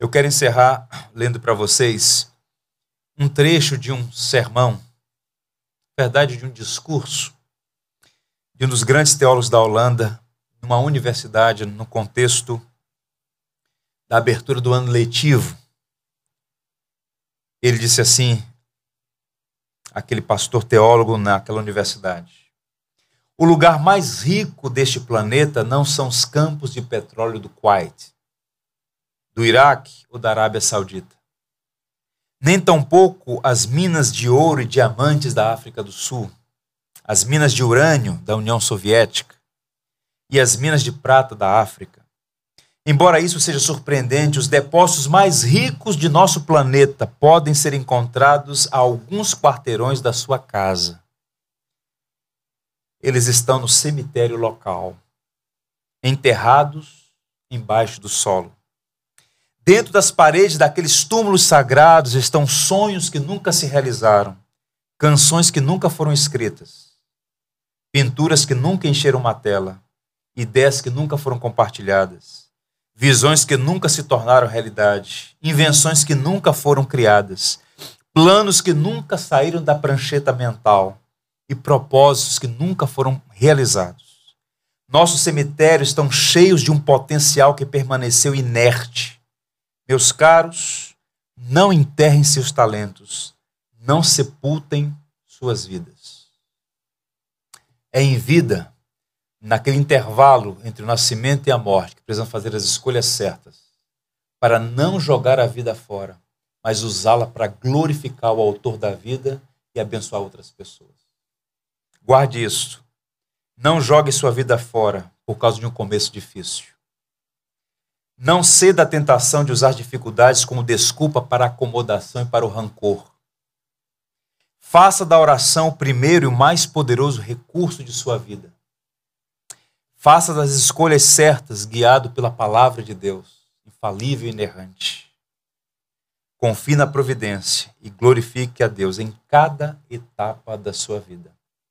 Eu quero encerrar lendo para vocês um trecho de um sermão, verdade, de um discurso de um dos grandes teólogos da Holanda, numa universidade, no contexto da abertura do ano letivo. Ele disse assim, aquele pastor teólogo naquela universidade: O lugar mais rico deste planeta não são os campos de petróleo do Kuwait do Iraque ou da Arábia Saudita. Nem tampouco as minas de ouro e diamantes da África do Sul, as minas de urânio da União Soviética e as minas de prata da África. Embora isso seja surpreendente, os depósitos mais ricos de nosso planeta podem ser encontrados a alguns quarteirões da sua casa. Eles estão no cemitério local, enterrados embaixo do solo. Dentro das paredes daqueles túmulos sagrados estão sonhos que nunca se realizaram, canções que nunca foram escritas, pinturas que nunca encheram uma tela, ideias que nunca foram compartilhadas, visões que nunca se tornaram realidade, invenções que nunca foram criadas, planos que nunca saíram da prancheta mental e propósitos que nunca foram realizados. Nossos cemitérios estão cheios de um potencial que permaneceu inerte meus caros, não enterrem seus talentos, não sepultem suas vidas. É em vida, naquele intervalo entre o nascimento e a morte, que precisamos fazer as escolhas certas, para não jogar a vida fora, mas usá-la para glorificar o autor da vida e abençoar outras pessoas. Guarde isso. Não jogue sua vida fora por causa de um começo difícil. Não ceda à tentação de usar dificuldades como desculpa para a acomodação e para o rancor. Faça da oração o primeiro e o mais poderoso recurso de sua vida. Faça das escolhas certas, guiado pela palavra de Deus, infalível e inerrante. Confie na providência e glorifique a Deus em cada etapa da sua vida.